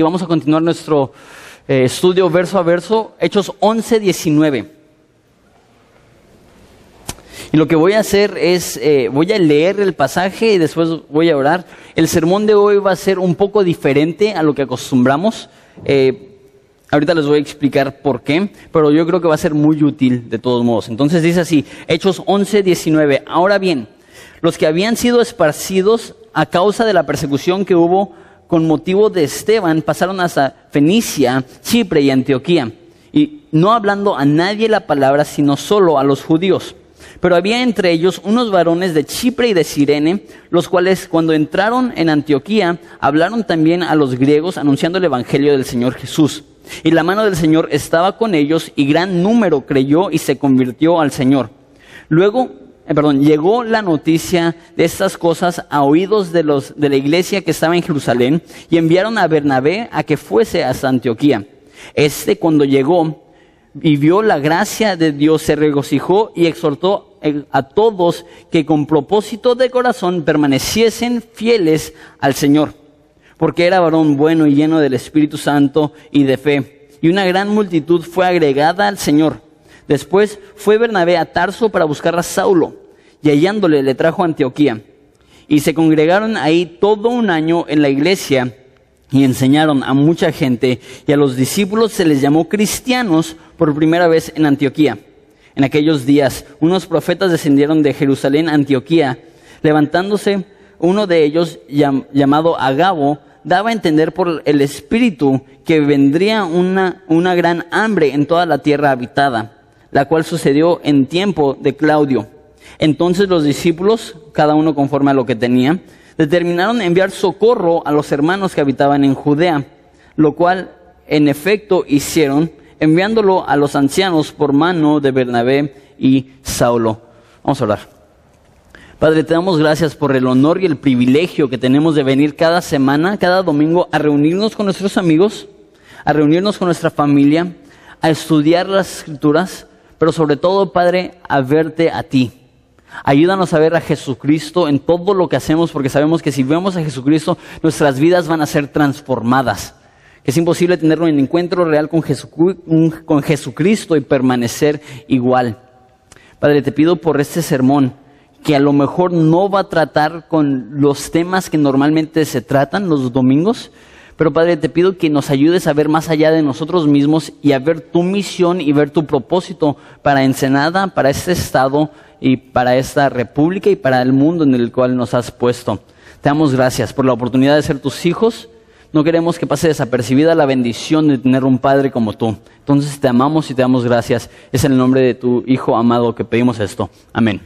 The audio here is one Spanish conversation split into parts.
Y vamos a continuar nuestro eh, estudio verso a verso, Hechos 11, 19. Y lo que voy a hacer es, eh, voy a leer el pasaje y después voy a orar. El sermón de hoy va a ser un poco diferente a lo que acostumbramos. Eh, ahorita les voy a explicar por qué, pero yo creo que va a ser muy útil de todos modos. Entonces dice así, Hechos 11, 19. Ahora bien, los que habían sido esparcidos a causa de la persecución que hubo con motivo de Esteban pasaron hasta Fenicia, Chipre y Antioquía, y no hablando a nadie la palabra, sino solo a los judíos. Pero había entre ellos unos varones de Chipre y de Sirene, los cuales cuando entraron en Antioquía hablaron también a los griegos anunciando el Evangelio del Señor Jesús. Y la mano del Señor estaba con ellos y gran número creyó y se convirtió al Señor. Luego, eh, perdón, llegó la noticia de estas cosas a oídos de los de la iglesia que estaba en Jerusalén y enviaron a Bernabé a que fuese hasta Antioquía. Este cuando llegó y vio la gracia de Dios, se regocijó y exhortó a todos que con propósito de corazón permaneciesen fieles al Señor, porque era varón bueno y lleno del Espíritu Santo y de fe. Y una gran multitud fue agregada al Señor. Después fue Bernabé a Tarso para buscar a Saulo, y hallándole le trajo a Antioquía. Y se congregaron ahí todo un año en la iglesia y enseñaron a mucha gente, y a los discípulos se les llamó cristianos por primera vez en Antioquía. En aquellos días, unos profetas descendieron de Jerusalén a Antioquía. Levantándose, uno de ellos, llamado Agabo, daba a entender por el Espíritu que vendría una, una gran hambre en toda la tierra habitada, la cual sucedió en tiempo de Claudio. Entonces los discípulos, cada uno conforme a lo que tenía, determinaron enviar socorro a los hermanos que habitaban en Judea, lo cual en efecto hicieron, enviándolo a los ancianos por mano de Bernabé y Saulo. Vamos a orar. Padre, te damos gracias por el honor y el privilegio que tenemos de venir cada semana, cada domingo, a reunirnos con nuestros amigos, a reunirnos con nuestra familia, a estudiar las escrituras, pero sobre todo, Padre, a verte a ti Ayúdanos a ver a Jesucristo en todo lo que hacemos, porque sabemos que si vemos a Jesucristo, nuestras vidas van a ser transformadas. Que es imposible tener un encuentro real con, con Jesucristo y permanecer igual. Padre, te pido por este sermón que a lo mejor no va a tratar con los temas que normalmente se tratan los domingos, pero Padre, te pido que nos ayudes a ver más allá de nosotros mismos y a ver tu misión y ver tu propósito para Ensenada, para este estado, y para esta república y para el mundo en el cual nos has puesto. Te damos gracias por la oportunidad de ser tus hijos. No queremos que pase desapercibida la bendición de tener un padre como tú. Entonces te amamos y te damos gracias. Es en el nombre de tu Hijo amado que pedimos esto. Amén.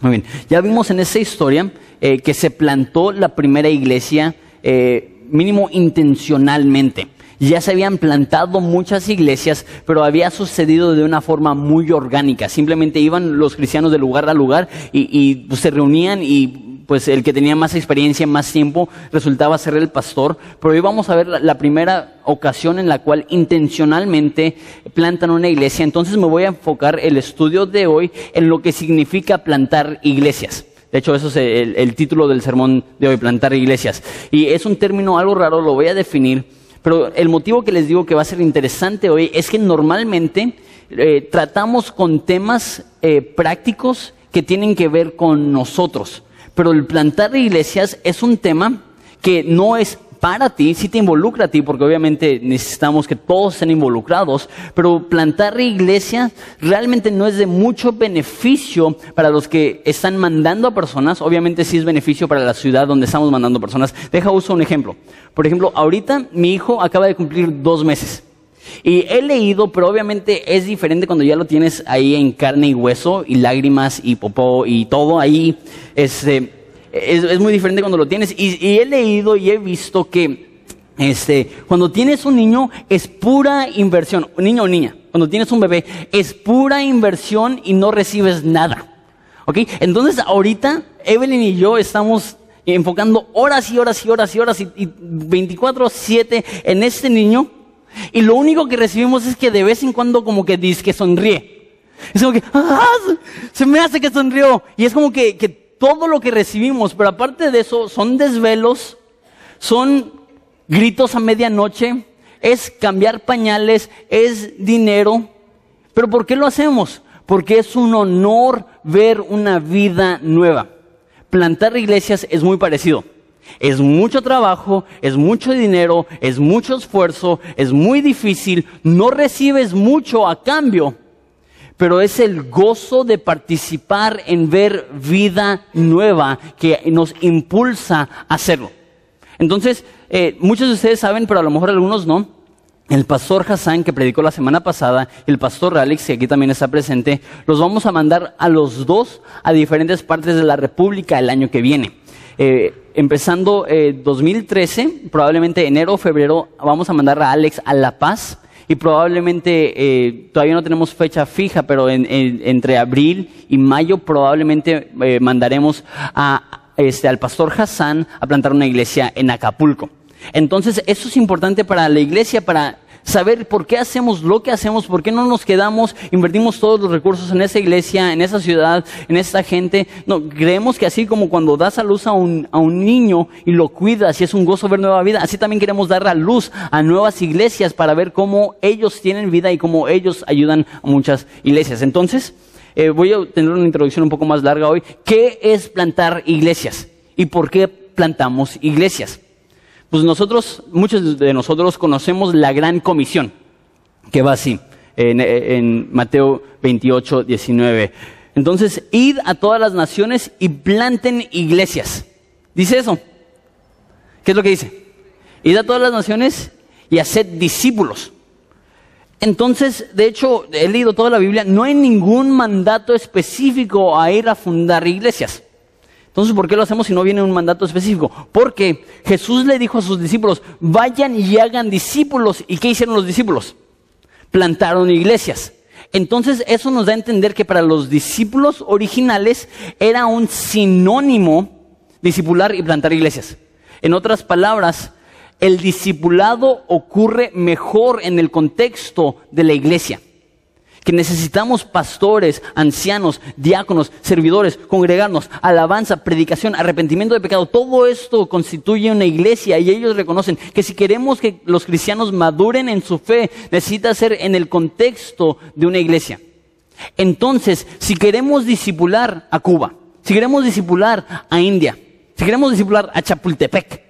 Muy bien. Ya vimos en esa historia eh, que se plantó la primera iglesia, eh, mínimo intencionalmente. Ya se habían plantado muchas iglesias, pero había sucedido de una forma muy orgánica. Simplemente iban los cristianos de lugar a lugar y, pues, se reunían y pues el que tenía más experiencia, más tiempo, resultaba ser el pastor. Pero hoy vamos a ver la, primera ocasión en la cual intencionalmente plantan una iglesia. Entonces me voy a enfocar el estudio de hoy en lo que significa plantar iglesias. De hecho, eso es el, título del sermón de hoy, plantar iglesias. Y es un término algo raro, lo voy a definir pero el motivo que les digo que va a ser interesante hoy es que normalmente eh, tratamos con temas eh, prácticos que tienen que ver con nosotros. Pero el plantar iglesias es un tema que no es para ti, sí te involucra a ti, porque obviamente necesitamos que todos estén involucrados, pero plantar iglesia realmente no es de mucho beneficio para los que están mandando a personas, obviamente sí es beneficio para la ciudad donde estamos mandando personas. Deja uso un ejemplo. Por ejemplo, ahorita mi hijo acaba de cumplir dos meses. Y he leído, pero obviamente es diferente cuando ya lo tienes ahí en carne y hueso, y lágrimas, y popó, y todo ahí. Este, es, muy diferente cuando lo tienes. Y, he leído y he visto que este, cuando tienes un niño es pura inversión, niño o niña, cuando tienes un bebé es pura inversión y no recibes nada. ¿Ok? Entonces ahorita Evelyn y yo estamos enfocando horas y horas y horas y horas y, 24/7 en este niño y lo único que recibimos es que de vez en cuando como que dice que sonríe. Es como que, ¡ah! Se me hace que sonrió. Y es como que, que todo lo que recibimos, pero aparte de eso, son desvelos, son gritos a medianoche, es cambiar pañales, es dinero. Pero ¿por qué lo hacemos? Porque es un honor ver una vida nueva. Plantar iglesias es muy parecido. Es mucho trabajo, es mucho dinero, es mucho esfuerzo, es muy difícil, no recibes mucho a cambio, pero es el gozo de participar en ver vida nueva que nos impulsa a hacerlo. Entonces, eh, muchos de ustedes saben, pero a lo mejor algunos no, el pastor Hassan que predicó la semana pasada y el pastor Alex, que aquí también está presente, los vamos a mandar a los dos a diferentes partes de la República el año que viene. Eh, empezando 2013, eh, probablemente enero o febrero, vamos a mandar a Alex a La Paz y probablemente eh, todavía no tenemos fecha fija, pero entre abril y mayo probablemente eh, mandaremos a, este, al pastor Hassan a plantar una iglesia en Acapulco. Entonces, eso es importante para la iglesia, para saber por qué hacemos lo que hacemos, por qué no nos quedamos, invertimos todos los recursos en esa iglesia, en esa ciudad, en esta gente. No, creemos que así como cuando das a luz a un, a un niño y lo cuidas y es un gozo ver nueva vida, así también queremos dar a luz a nuevas iglesias para ver cómo ellos tienen vida y cómo ellos ayudan a muchas iglesias. Entonces, eh, voy a tener una introducción un poco más larga hoy. ¿Qué es plantar iglesias? ¿Y por qué plantamos iglesias? Pues nosotros, muchos de nosotros conocemos la gran comisión, que va así, en, Mateo 28, 19. Entonces, id a todas las naciones y planten iglesias. Dice eso. ¿Qué es lo que dice? Id a todas las naciones y haced discípulos. Entonces, de hecho, he leído toda la Biblia, no hay ningún mandato específico a ir a fundar iglesias. Entonces, ¿por qué lo hacemos si no viene un mandato específico? Porque Jesús le dijo a sus discípulos, vayan y hagan discípulos. ¿Y qué hicieron los discípulos? Plantaron iglesias. Entonces, eso nos da a entender que para los discípulos originales era un sinónimo discipular y plantar iglesias. En otras palabras, el discipulado ocurre mejor en el contexto de la iglesia que necesitamos pastores, ancianos, diáconos, servidores, congregarnos, alabanza, predicación, arrepentimiento de pecado. Todo esto constituye una iglesia y ellos reconocen que si queremos que los cristianos maduren en su fe, necesita ser en el contexto de una iglesia. Entonces, si queremos disipular a Cuba, si queremos disipular a India, si queremos disipular a Chapultepec,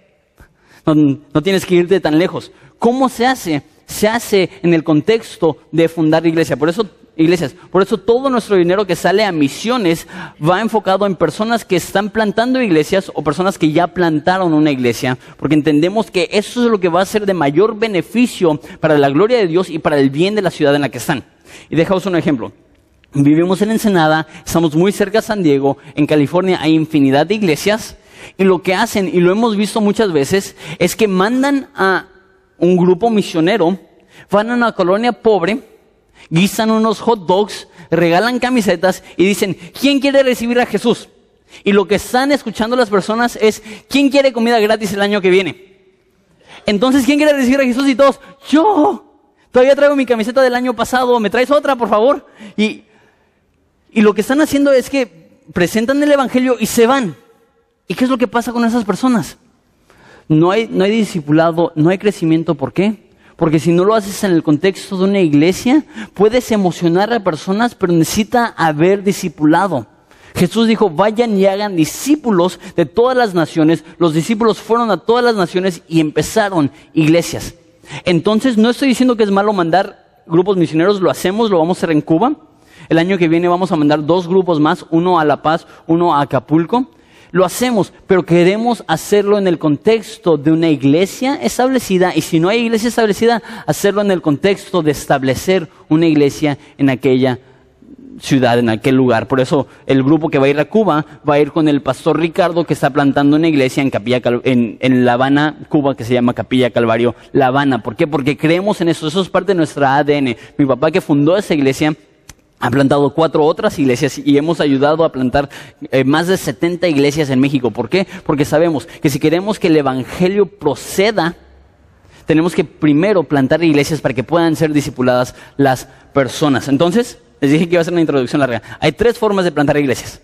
no, no tienes que irte tan lejos. ¿Cómo se hace? Se hace en el contexto de fundar iglesia. Por eso, iglesias, por eso todo nuestro dinero que sale a misiones va enfocado en personas que están plantando iglesias o personas que ya plantaron una iglesia, porque entendemos que eso es lo que va a ser de mayor beneficio para la gloria de Dios y para el bien de la ciudad en la que están. Y dejaos un ejemplo. Vivimos en Ensenada, estamos muy cerca de San Diego, en California hay infinidad de iglesias, y lo que hacen, y lo hemos visto muchas veces, es que mandan a un grupo misionero, van a una colonia pobre, guisan unos hot dogs, regalan camisetas y dicen, ¿quién quiere recibir a Jesús? Y lo que están escuchando las personas es, ¿quién quiere comida gratis el año que viene? Entonces, ¿quién quiere recibir a Jesús? Y todos, yo. Todavía traigo mi camiseta del año pasado, ¿me traes otra, por favor? Y, y lo que están haciendo es que presentan el Evangelio y se van. ¿Y qué es lo que pasa con esas personas? No hay, no hay discipulado, no hay crecimiento. ¿Por qué? Porque si no lo haces en el contexto de una iglesia, puedes emocionar a personas, pero necesita haber discipulado. Jesús dijo, vayan y hagan discípulos de todas las naciones. Los discípulos fueron a todas las naciones y empezaron iglesias. Entonces, no estoy diciendo que es malo mandar grupos misioneros, lo hacemos, lo vamos a hacer en Cuba. El año que viene vamos a mandar dos grupos más, uno a La Paz, uno a Acapulco lo hacemos, pero queremos hacerlo en el contexto de una iglesia establecida y si no hay iglesia establecida, hacerlo en el contexto de establecer una iglesia en aquella ciudad, en aquel lugar. Por eso el grupo que va a ir a Cuba va a ir con el pastor Ricardo que está plantando una iglesia en, Capilla, en, La Habana, Cuba, que se llama Capilla Calvario La Habana. ¿Por qué? Porque creemos en eso, eso es parte de nuestra ADN. Mi papá que fundó esa iglesia ha plantado cuatro otras iglesias y hemos ayudado a plantar eh, más de 70 iglesias en México. ¿Por qué? Porque sabemos que si queremos que el Evangelio proceda, tenemos que primero plantar iglesias para que puedan ser discipuladas las personas. Entonces, les dije que iba a ser una introducción larga. Hay tres formas de plantar iglesias.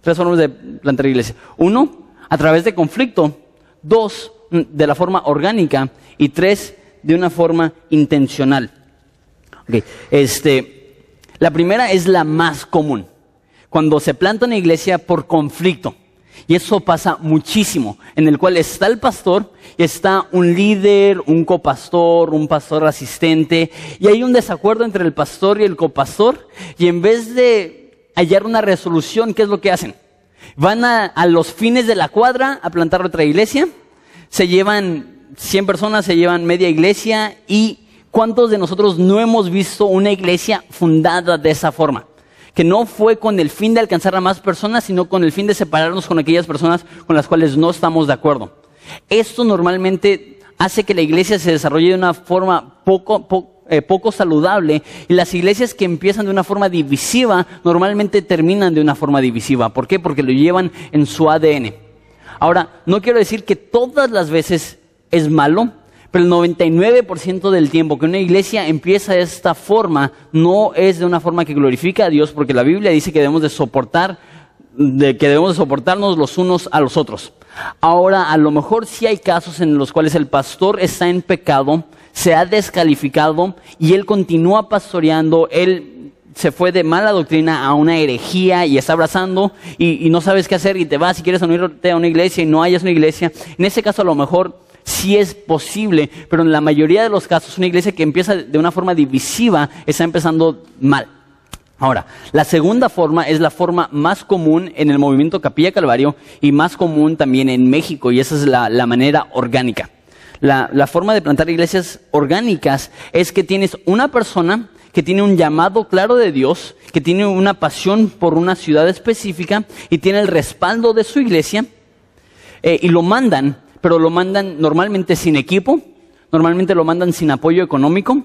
Tres formas de plantar iglesias. Uno, a través de conflicto. Dos, de la forma orgánica. Y tres, de una forma intencional. Okay. Este, la primera es la más común. Cuando se planta una iglesia por conflicto. Y eso pasa muchísimo, en el cual está el pastor, está un líder, un copastor, un pastor asistente, y hay un desacuerdo entre el pastor y el copastor, y en vez de hallar una resolución, ¿qué es lo que hacen? Van a, a los fines de la cuadra a plantar otra iglesia, se llevan 100 personas, se llevan media iglesia, y ¿cuántos de nosotros no hemos visto una iglesia fundada de esa forma? que no fue con el fin de alcanzar a más personas, sino con el fin de separarnos con aquellas personas con las cuales no estamos de acuerdo. Esto normalmente hace que la iglesia se desarrolle de una forma poco, eh, saludable y las iglesias que empiezan de una forma divisiva normalmente terminan de una forma divisiva. ¿Por qué? Porque lo llevan en su ADN. Ahora, no quiero decir que todas las veces es malo, pero el 99% del tiempo que una iglesia empieza de esta forma no es de una forma que glorifica a Dios, porque la Biblia dice que debemos de soportar, que debemos de soportarnos los unos a los otros. Ahora, a lo mejor sí hay casos en los cuales el pastor está en pecado, se ha descalificado y él continúa pastoreando, él se fue de mala doctrina a una herejía y está abrazando y, y no sabes qué hacer y te vas y quieres unirte a una iglesia y no hayas una iglesia. En ese caso a lo mejor sí es posible, pero en la mayoría de los casos una iglesia que empieza de una forma divisiva está empezando mal. Ahora, la segunda forma es la forma más común en el movimiento Capilla Calvario y más común también en México, y esa es la, manera orgánica. La, la forma de plantar iglesias orgánicas es que tienes una persona que tiene un llamado claro de Dios, que tiene una pasión por una ciudad específica y tiene el respaldo de su iglesia, eh, y lo mandan pero lo mandan normalmente sin equipo, normalmente lo mandan sin apoyo económico.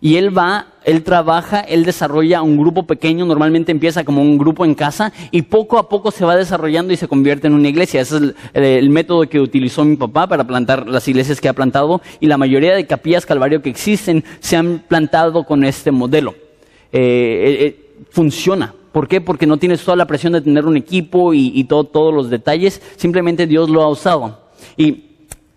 Y él va, él trabaja, él desarrolla un grupo pequeño, normalmente empieza como un grupo en casa y poco a poco se va desarrollando y se convierte en una iglesia. Ese es el, método que utilizó mi papá para plantar las iglesias que ha plantado y la mayoría de capillas Calvario que existen se han plantado con este modelo. Eh, eh, eh, funciona. ¿Por qué? Porque no tienes toda la presión de tener un equipo y, y todo, todos los detalles, simplemente Dios lo ha usado. Y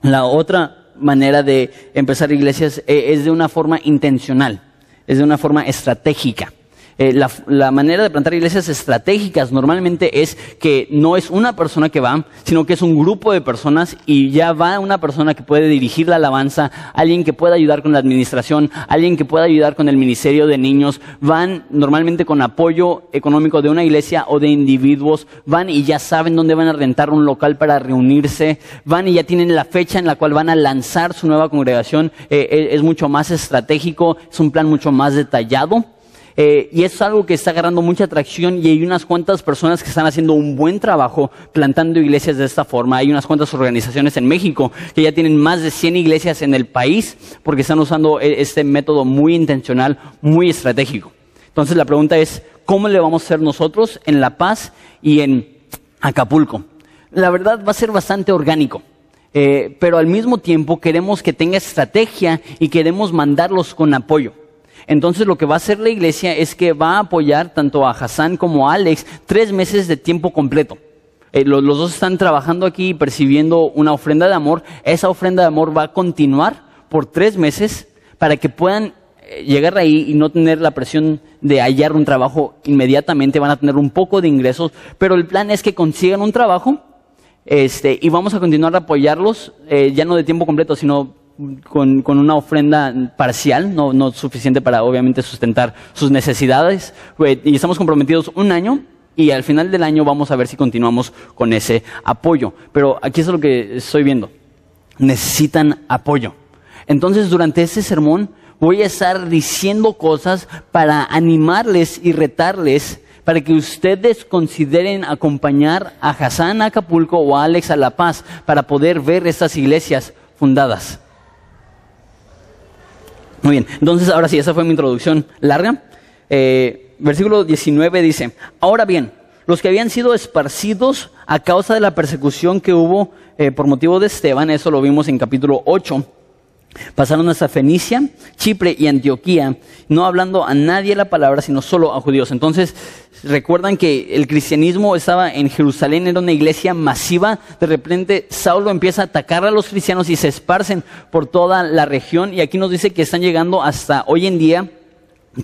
la otra manera de empezar iglesias eh, es de una forma intencional, es de una forma estratégica. Eh, la, manera de plantar iglesias estratégicas normalmente es que no es una persona que va, sino que es un grupo de personas y ya va una persona que puede dirigir la alabanza, alguien que pueda ayudar con la administración, alguien que pueda ayudar con el ministerio de niños, van normalmente con apoyo económico de una iglesia o de individuos, van y ya saben dónde van a rentar un local para reunirse, van y ya tienen la fecha en la cual van a lanzar su nueva congregación, eh, es mucho más estratégico, es un plan mucho más detallado. Eh, y es algo que está agarrando mucha atracción y hay unas cuantas personas que están haciendo un buen trabajo plantando iglesias de esta forma. Hay unas cuantas organizaciones en México que ya tienen más de 100 iglesias en el país porque están usando e, este método muy intencional, muy estratégico. Entonces la pregunta es, ¿cómo le vamos a hacer nosotros en La Paz y en Acapulco? La verdad va a ser bastante orgánico. Eh, pero al mismo tiempo queremos que tenga estrategia y queremos mandarlos con apoyo. Entonces lo que va a hacer la iglesia es que va a apoyar tanto a Hassan como a Alex tres meses de tiempo completo. Eh, los, dos están trabajando aquí y percibiendo una ofrenda de amor. Esa ofrenda de amor va a continuar por tres meses para que puedan eh, llegar ahí y no tener la presión de hallar un trabajo inmediatamente. Van a tener un poco de ingresos, pero el plan es que consigan un trabajo este, y vamos a continuar a apoyarlos, eh, ya no de tiempo completo, sino con, con, una ofrenda parcial, no, no suficiente para obviamente sustentar sus necesidades. Y estamos comprometidos un año y al final del año vamos a ver si continuamos con ese apoyo. Pero aquí es lo que estoy viendo. Necesitan apoyo. Entonces durante ese sermón voy a estar diciendo cosas para animarles y retarles para que ustedes consideren acompañar a Hassan a Acapulco o a Alex a La Paz para poder ver estas iglesias fundadas. Muy bien, entonces ahora sí, esa fue mi introducción larga. Eh, versículo 19 dice, ahora bien, los que habían sido esparcidos a causa de la persecución que hubo eh, por motivo de Esteban, eso lo vimos en capítulo 8, Pasaron hasta Fenicia, Chipre y Antioquía, no hablando a nadie la palabra, sino solo a judíos. Entonces, recuerdan que el cristianismo estaba en Jerusalén, era una iglesia masiva. De repente, Saulo empieza a atacar a los cristianos y se esparcen por toda la región. Y aquí nos dice que están llegando hasta hoy en día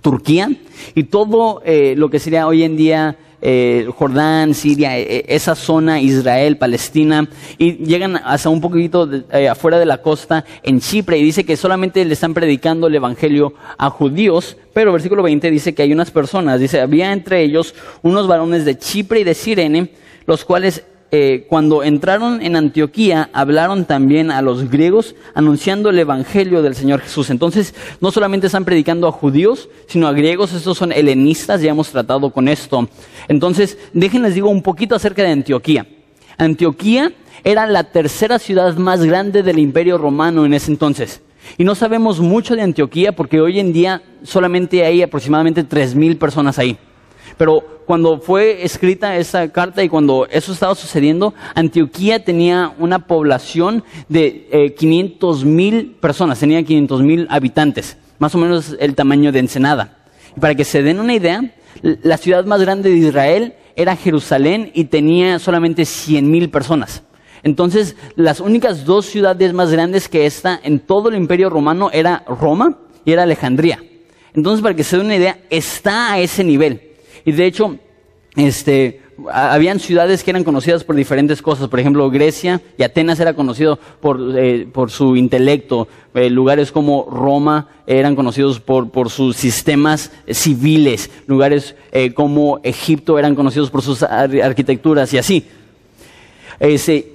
Turquía y todo eh, lo que sería hoy en día eh, Jordán, Siria, eh, esa zona, Israel, Palestina, y llegan hasta un poquito afuera de la costa en Chipre y dice que solamente le están predicando el Evangelio a judíos, pero versículo 20 dice que hay unas personas, dice, había entre ellos unos varones de Chipre y de Sirene, los cuales eh, cuando entraron en Antioquía, hablaron también a los griegos anunciando el Evangelio del Señor Jesús. Entonces, no solamente están predicando a judíos, sino a griegos, estos son helenistas, ya hemos tratado con esto. Entonces, déjenles digo un poquito acerca de Antioquía. Antioquía era la tercera ciudad más grande del imperio romano en ese entonces. Y no sabemos mucho de Antioquía porque hoy en día solamente hay aproximadamente 3.000 personas ahí. Pero cuando fue escrita esa carta y cuando eso estaba sucediendo, Antioquía tenía una población de eh, 500 mil personas, tenía 500 mil habitantes, más o menos el tamaño de Ensenada. Y para que se den una idea, la ciudad más grande de Israel era Jerusalén y tenía solamente 100 mil personas. Entonces, las únicas dos ciudades más grandes que esta en todo el imperio romano era Roma y era Alejandría. Entonces, para que se den una idea, está a ese nivel. Y de hecho, este, habían ciudades que eran conocidas por diferentes cosas. Por ejemplo, Grecia y Atenas era conocido por, eh, por su intelecto. Eh, lugares como Roma eran conocidos por, por sus sistemas civiles. Lugares eh, como Egipto eran conocidos por sus arquitecturas y así.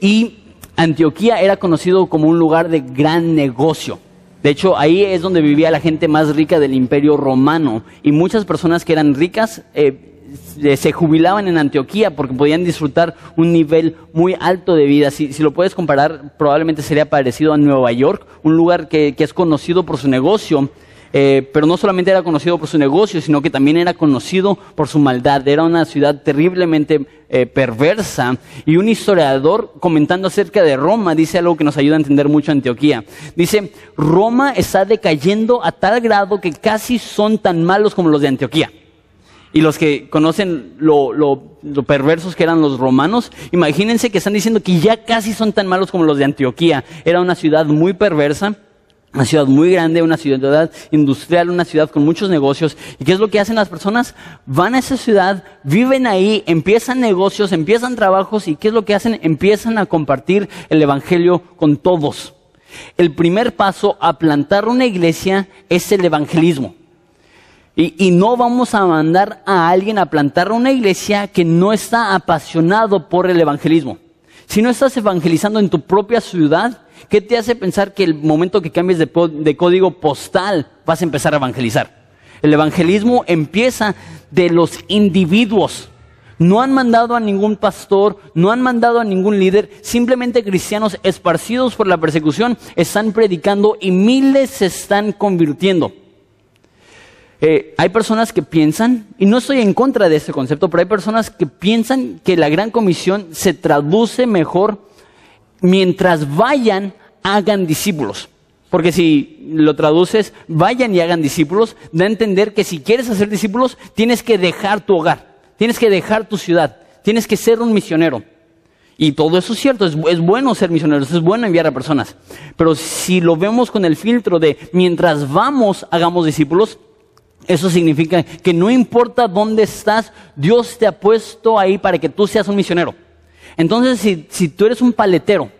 Y Antioquía era conocido como un lugar de gran negocio. De hecho, ahí es donde vivía la gente más rica del imperio romano. Y muchas personas que eran ricas eh, se jubilaban en Antioquía porque podían disfrutar un nivel muy alto de vida. Si, lo puedes comparar, probablemente sería parecido a Nueva York, un lugar que es conocido por su negocio eh, pero no solamente era conocido por su negocio, sino que también era conocido por su maldad. Era una ciudad terriblemente eh, perversa. Y un historiador comentando acerca de Roma dice algo que nos ayuda a entender mucho Antioquía. Dice, Roma está decayendo a tal grado que casi son tan malos como los de Antioquía. Y los que conocen lo, lo, perversos que eran los romanos, imagínense que están diciendo que ya casi son tan malos como los de Antioquía. Era una ciudad muy perversa una ciudad muy grande, una ciudad industrial, una ciudad con muchos negocios. ¿Y qué es lo que hacen las personas? Van a esa ciudad, viven ahí, empiezan negocios, empiezan trabajos y ¿qué es lo que hacen? Empiezan a compartir el Evangelio con todos. El primer paso a plantar una iglesia es el evangelismo. Y, y, no vamos a mandar a alguien a plantar una iglesia que no está apasionado por el evangelismo. Si no estás evangelizando en tu propia ciudad, ¿Qué te hace pensar que el momento que cambies de, código postal vas a empezar a evangelizar? El evangelismo empieza de los individuos. No han mandado a ningún pastor, no han mandado a ningún líder, simplemente cristianos esparcidos por la persecución están predicando y miles se están convirtiendo. Eh, hay personas que piensan, y no estoy en contra de ese concepto, pero hay personas que piensan que la gran comisión se traduce mejor mientras vayan, hagan discípulos. Porque si lo traduces, vayan y hagan discípulos, da a entender que si quieres hacer discípulos, tienes que dejar tu hogar, tienes que dejar tu ciudad, tienes que ser un misionero. Y todo eso es cierto, es, bueno ser misioneros, es bueno enviar a personas. Pero si lo vemos con el filtro de mientras vamos, hagamos discípulos, eso significa que no importa dónde estás, Dios te ha puesto ahí para que tú seas un misionero. Entonces, si, tú eres un paletero,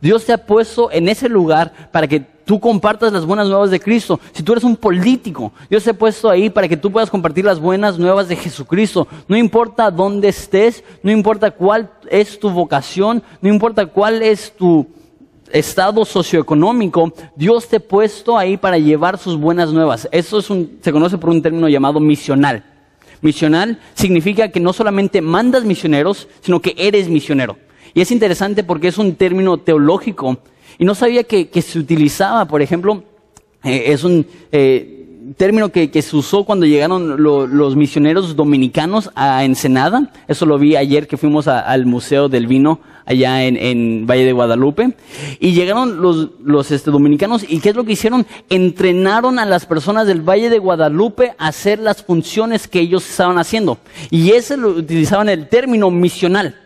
Dios te ha puesto en ese lugar para que tú compartas las buenas nuevas de Cristo. Si tú eres un político, Dios te ha puesto ahí para que tú puedas compartir las buenas nuevas de Jesucristo. No importa dónde estés, no importa cuál es tu vocación, no importa cuál es tu estado socioeconómico, Dios te ha puesto ahí para llevar sus buenas nuevas. Eso es un, se conoce por un término llamado misional. Misional significa que no solamente mandas misioneros, sino que eres misionero. Y es interesante porque es un término teológico. Y no sabía que, se utilizaba, por ejemplo, eh, es un eh, término que, se usó cuando llegaron los misioneros dominicanos a Ensenada. Eso lo vi ayer que fuimos al Museo del Vino allá en, Valle de Guadalupe. Y llegaron los, los este, dominicanos y ¿qué es lo que hicieron? Entrenaron a las personas del Valle de Guadalupe a hacer las funciones que ellos estaban haciendo. Y ese lo utilizaban el término misional.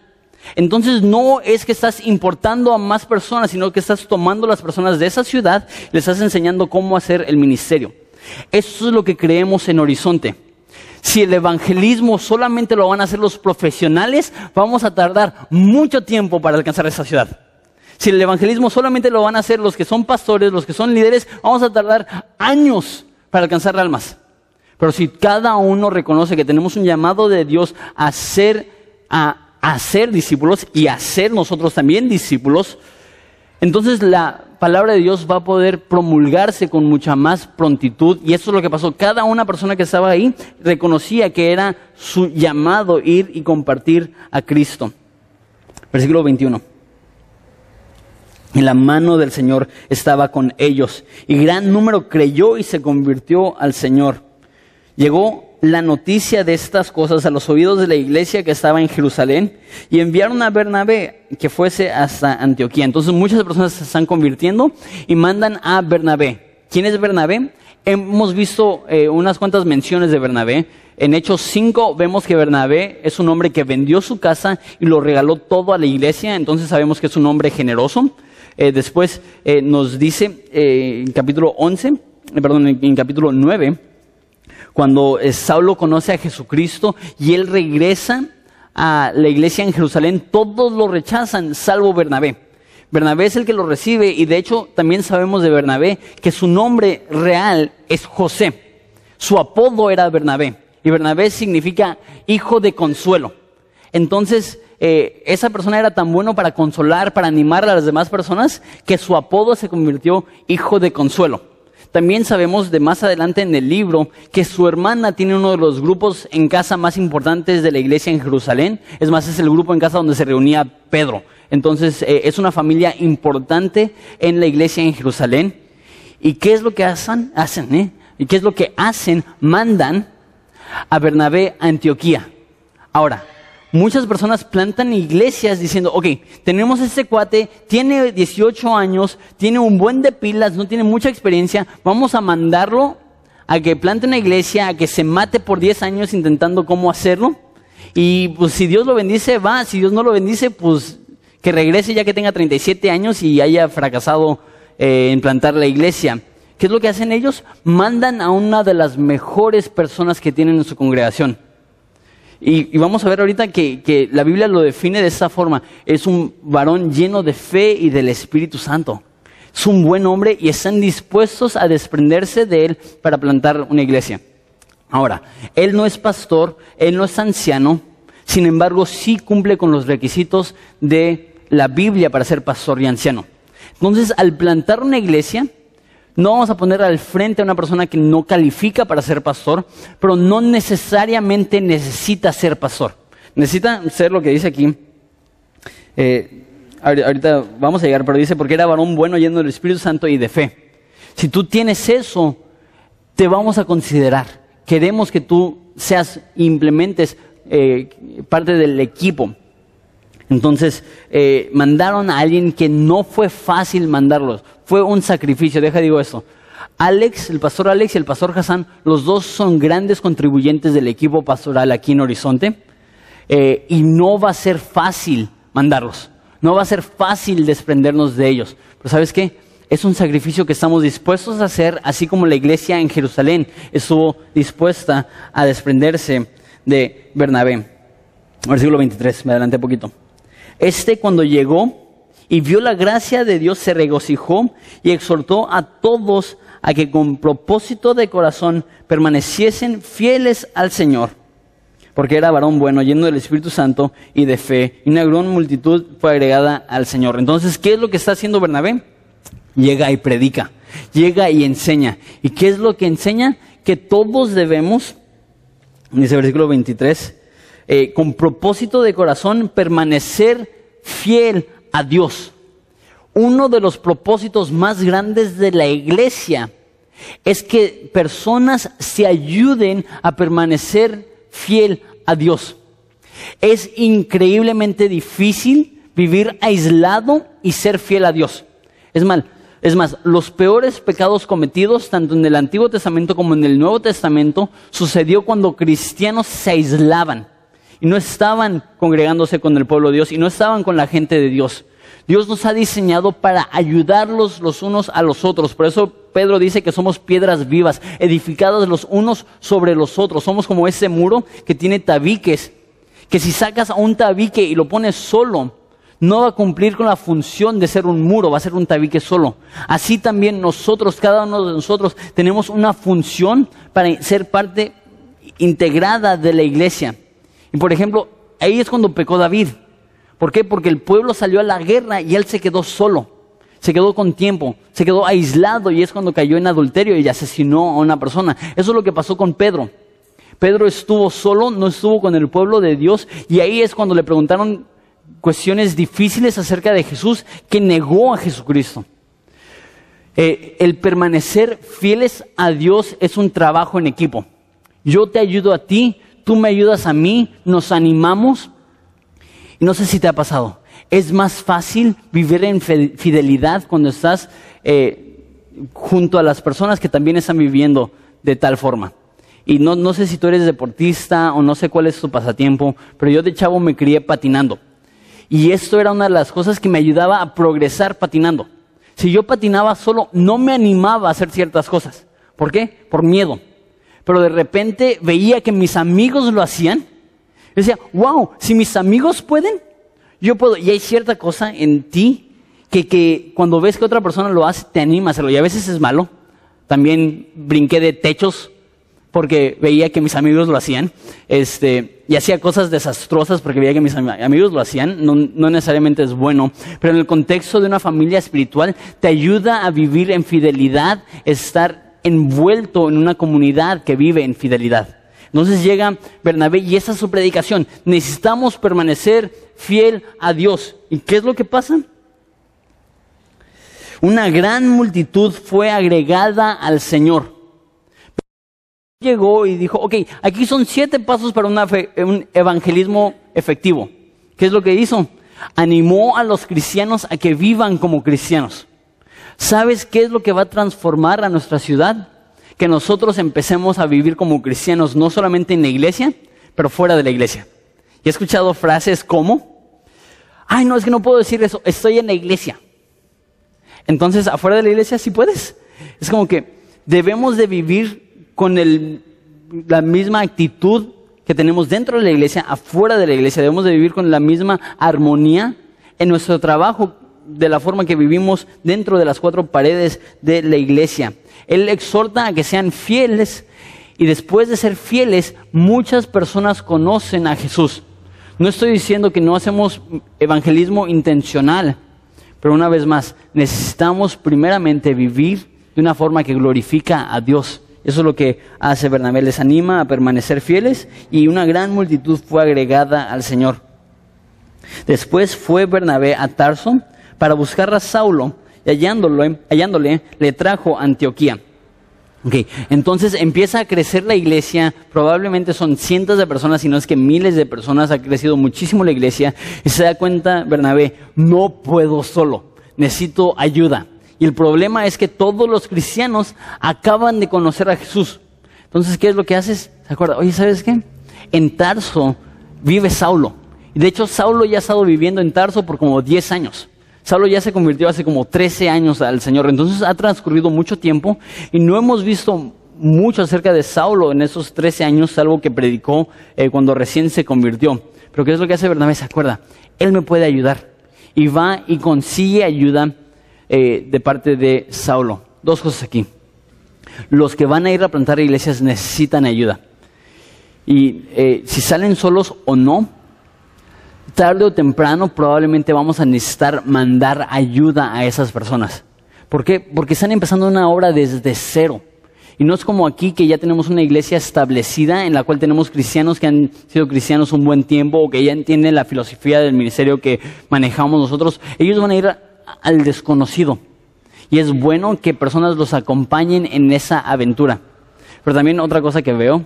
Entonces no es que estás importando a más personas, sino que estás tomando las personas de esa ciudad les estás enseñando cómo hacer el ministerio. Eso es lo que creemos en Horizonte. Si el evangelismo solamente lo van a hacer los profesionales, vamos a tardar mucho tiempo para alcanzar esa ciudad. Si el evangelismo solamente lo van a hacer los que son pastores, los que son líderes, vamos a tardar años para alcanzar almas. Pero si cada uno reconoce que tenemos un llamado de Dios a ser, a hacer discípulos y a ser nosotros también discípulos, entonces la palabra de Dios va a poder promulgarse con mucha más prontitud. Y eso es lo que pasó. Cada una persona que estaba ahí reconocía que era su llamado ir y compartir a Cristo. Versículo 21. Y la mano del Señor estaba con ellos. Y gran número creyó y se convirtió al Señor. Llegó la noticia de estas cosas a los oídos de la iglesia que estaba en Jerusalén y enviaron a Bernabé que fuese hasta Antioquía. Entonces muchas personas se están convirtiendo y mandan a Bernabé. ¿Quién es Bernabé? Hemos visto eh, unas cuantas menciones de Bernabé. En Hechos 5 vemos que Bernabé es un hombre que vendió su casa y lo regaló todo a la iglesia, entonces sabemos que es un hombre generoso. Eh, después eh, nos dice en capítulo 11, perdón, en capítulo 9, cuando eh, Saulo conoce a Jesucristo y él regresa a la iglesia en Jerusalén, todos lo rechazan, salvo Bernabé. Bernabé es el que lo recibe y de hecho también sabemos de Bernabé que su nombre real es José. Su apodo era Bernabé y Bernabé significa hijo de consuelo. Entonces, eh, esa persona era tan bueno para consolar, para animar a las demás personas, que su apodo se convirtió hijo de consuelo. También sabemos de más adelante en el libro que su hermana tiene uno de los grupos en casa más importantes de la iglesia en Jerusalén. Es más, es el grupo en casa donde se reunía Pedro. Entonces, eh, es una familia importante en la iglesia en Jerusalén. ¿Y qué es lo que hacen? Hacen, ¿eh? ¿Y qué es lo que hacen? Mandan a Bernabé a Antioquía. Ahora, muchas personas plantan iglesias diciendo, ok, tenemos este cuate, tiene 18 años, tiene un buen de pilas, no tiene mucha experiencia, vamos a mandarlo a que plante una iglesia, a que se mate por 10 años intentando cómo hacerlo. Y pues si Dios lo bendice, va, si Dios no lo bendice, pues que regrese ya que tenga 37 años y haya fracasado eh, en plantar la iglesia. ¿Qué es lo que hacen ellos? Mandan a una de las mejores personas que tienen en su congregación y, vamos a ver ahorita que, la Biblia lo define de esa forma. Es un varón lleno de fe y del Espíritu Santo. Es un buen hombre y están dispuestos a desprenderse de él para plantar una iglesia. Ahora, él no es pastor, él no es anciano, sin embargo sí cumple con los requisitos de la Biblia para ser pastor y anciano. Entonces, al plantar una iglesia, no vamos a poner al frente a una persona que no califica para ser pastor, pero no necesariamente necesita ser pastor. Necesita ser lo que dice aquí. Eh, ahorita vamos a llegar, pero dice, porque era varón bueno yendo del Espíritu Santo y de fe. Si tú tienes eso, te vamos a considerar. Queremos que tú seas, implementes eh, parte del equipo. Entonces, eh, mandaron a alguien que no fue fácil mandarlos. Fue un sacrificio, deja digo esto. Alex, el pastor Alex y el pastor Hassan, los dos son grandes contribuyentes del equipo pastoral aquí en Horizonte. Eh, y no va a ser fácil mandarlos. No va a ser fácil desprendernos de ellos. Pero ¿sabes qué? Es un sacrificio que estamos dispuestos a hacer, así como la iglesia en Jerusalén estuvo dispuesta a desprenderse de Bernabé. Versículo 23, me adelanté un poquito. Este cuando llegó y vio la gracia de Dios se regocijó y exhortó a todos a que con propósito de corazón permaneciesen fieles al Señor, porque era varón bueno, lleno del Espíritu Santo y de fe, y una gran multitud fue agregada al Señor. Entonces, ¿qué es lo que está haciendo Bernabé? Llega y predica, llega y enseña. ¿Y qué es lo que enseña? Que todos debemos, dice el versículo 23, eh, con propósito de corazón, permanecer fiel a Dios. Uno de los propósitos más grandes de la iglesia es que personas se ayuden a permanecer fiel a Dios. Es increíblemente difícil vivir aislado y ser fiel a Dios. Es mal, es más, los peores pecados cometidos, tanto en el Antiguo Testamento como en el Nuevo Testamento, sucedió cuando cristianos se aislaban y no estaban congregándose con el pueblo de Dios y no estaban con la gente de Dios. Dios nos ha diseñado para ayudarlos los unos a los otros. Por eso Pedro dice que somos piedras vivas, edificadas los unos sobre los otros. Somos como ese muro que tiene tabiques, que si sacas a un tabique y lo pones solo, no va a cumplir con la función de ser un muro, va a ser un tabique solo. Así también nosotros, cada uno de nosotros, tenemos una función para ser parte integrada de la iglesia. Y por ejemplo, ahí es cuando pecó David. ¿Por qué? Porque el pueblo salió a la guerra y él se quedó solo. Se quedó con tiempo, se quedó aislado y es cuando cayó en adulterio y asesinó a una persona. Eso es lo que pasó con Pedro. Pedro estuvo solo, no estuvo con el pueblo de Dios y ahí es cuando le preguntaron cuestiones difíciles acerca de Jesús que negó a Jesucristo. Eh, el permanecer fieles a Dios es un trabajo en equipo. Yo te ayudo a ti, tú me ayudas a mí, nos animamos. Y no sé si te ha pasado. Es más fácil vivir en fidelidad cuando estás eh, junto a las personas que también están viviendo de tal forma. Y no, no sé si tú eres deportista o no sé cuál es tu pasatiempo, pero yo de chavo me crié patinando. Y esto era una de las cosas que me ayudaba a progresar patinando. Si yo patinaba solo, no me animaba a hacer ciertas cosas. ¿Por qué? Por miedo. Pero de repente veía que mis amigos lo hacían. Decía, wow, si mis amigos pueden, yo puedo. Y hay cierta cosa en ti que, que cuando ves que otra persona lo hace, te anima a hacerlo. Y a veces es malo. También brinqué de techos porque veía que mis amigos lo hacían, este, y hacía cosas desastrosas porque veía que mis amigos lo hacían, no, no, necesariamente es bueno, pero en el contexto de una familia espiritual te ayuda a vivir en fidelidad, estar envuelto en una comunidad que vive en fidelidad. Entonces llega Bernabé y esa es su predicación. Necesitamos permanecer fiel a Dios. ¿Y qué es lo que pasa? Una gran multitud fue agregada al Señor llegó y dijo, ok, aquí son siete pasos para un evangelismo efectivo. ¿Qué es lo que hizo? Animó a los cristianos a que vivan como cristianos. ¿Sabes qué es lo que va a transformar a nuestra ciudad? Que nosotros empecemos a vivir como cristianos, no solamente en la iglesia, pero fuera de la iglesia. Y he escuchado frases como, ay, no, es que no puedo decir eso, estoy en la iglesia. Entonces, afuera de la iglesia sí puedes. Es como que debemos de vivir con la misma actitud que tenemos dentro de la iglesia, afuera de la iglesia. Debemos de vivir con la misma armonía en nuestro trabajo, de la forma que vivimos dentro de las cuatro paredes de la iglesia. Él exhorta a que sean fieles y después de ser fieles, muchas personas conocen a Jesús. No estoy diciendo que no hacemos evangelismo intencional, pero una vez más, necesitamos primeramente vivir de una forma que glorifica a Dios. Eso es lo que hace Bernabé, les anima a permanecer fieles y una gran multitud fue agregada al Señor. Después fue Bernabé a Tarso para buscar a Saulo y hallándole, hallándole le trajo a Antioquía. Okay. Entonces empieza a crecer la iglesia, probablemente son cientos de personas, si no es que miles de personas, ha crecido muchísimo la iglesia, y se da cuenta Bernabé, no puedo solo, necesito ayuda. Y el problema es que todos los cristianos acaban de conocer a Jesús. Entonces, ¿qué es lo que haces? ¿Se acuerda? Oye, ¿sabes qué? En Tarso vive Saulo. De hecho, Saulo ya ha estado viviendo en Tarso por como 10 años. Saulo ya se convirtió hace como 13 años al Señor. Entonces ha transcurrido mucho tiempo y no hemos visto mucho acerca de Saulo en esos 13 años, salvo que predicó eh, cuando recién se convirtió. Pero ¿qué es lo que hace Bernabé? ¿Se acuerda? Él me puede ayudar. Y va y consigue ayuda eh, de parte de Saulo. Dos cosas aquí. Los que van a ir a plantar iglesias necesitan ayuda. Y eh, si salen solos o no, tarde o temprano probablemente vamos a necesitar mandar ayuda a esas personas. ¿Por qué? Porque están empezando una obra desde cero. Y no es como aquí que ya tenemos una iglesia establecida en la cual tenemos cristianos que han sido cristianos un buen tiempo o que ya entienden la filosofía del ministerio que manejamos nosotros. Ellos van a ir al desconocido. Y es bueno que personas los acompañen en esa aventura. Pero también otra cosa que veo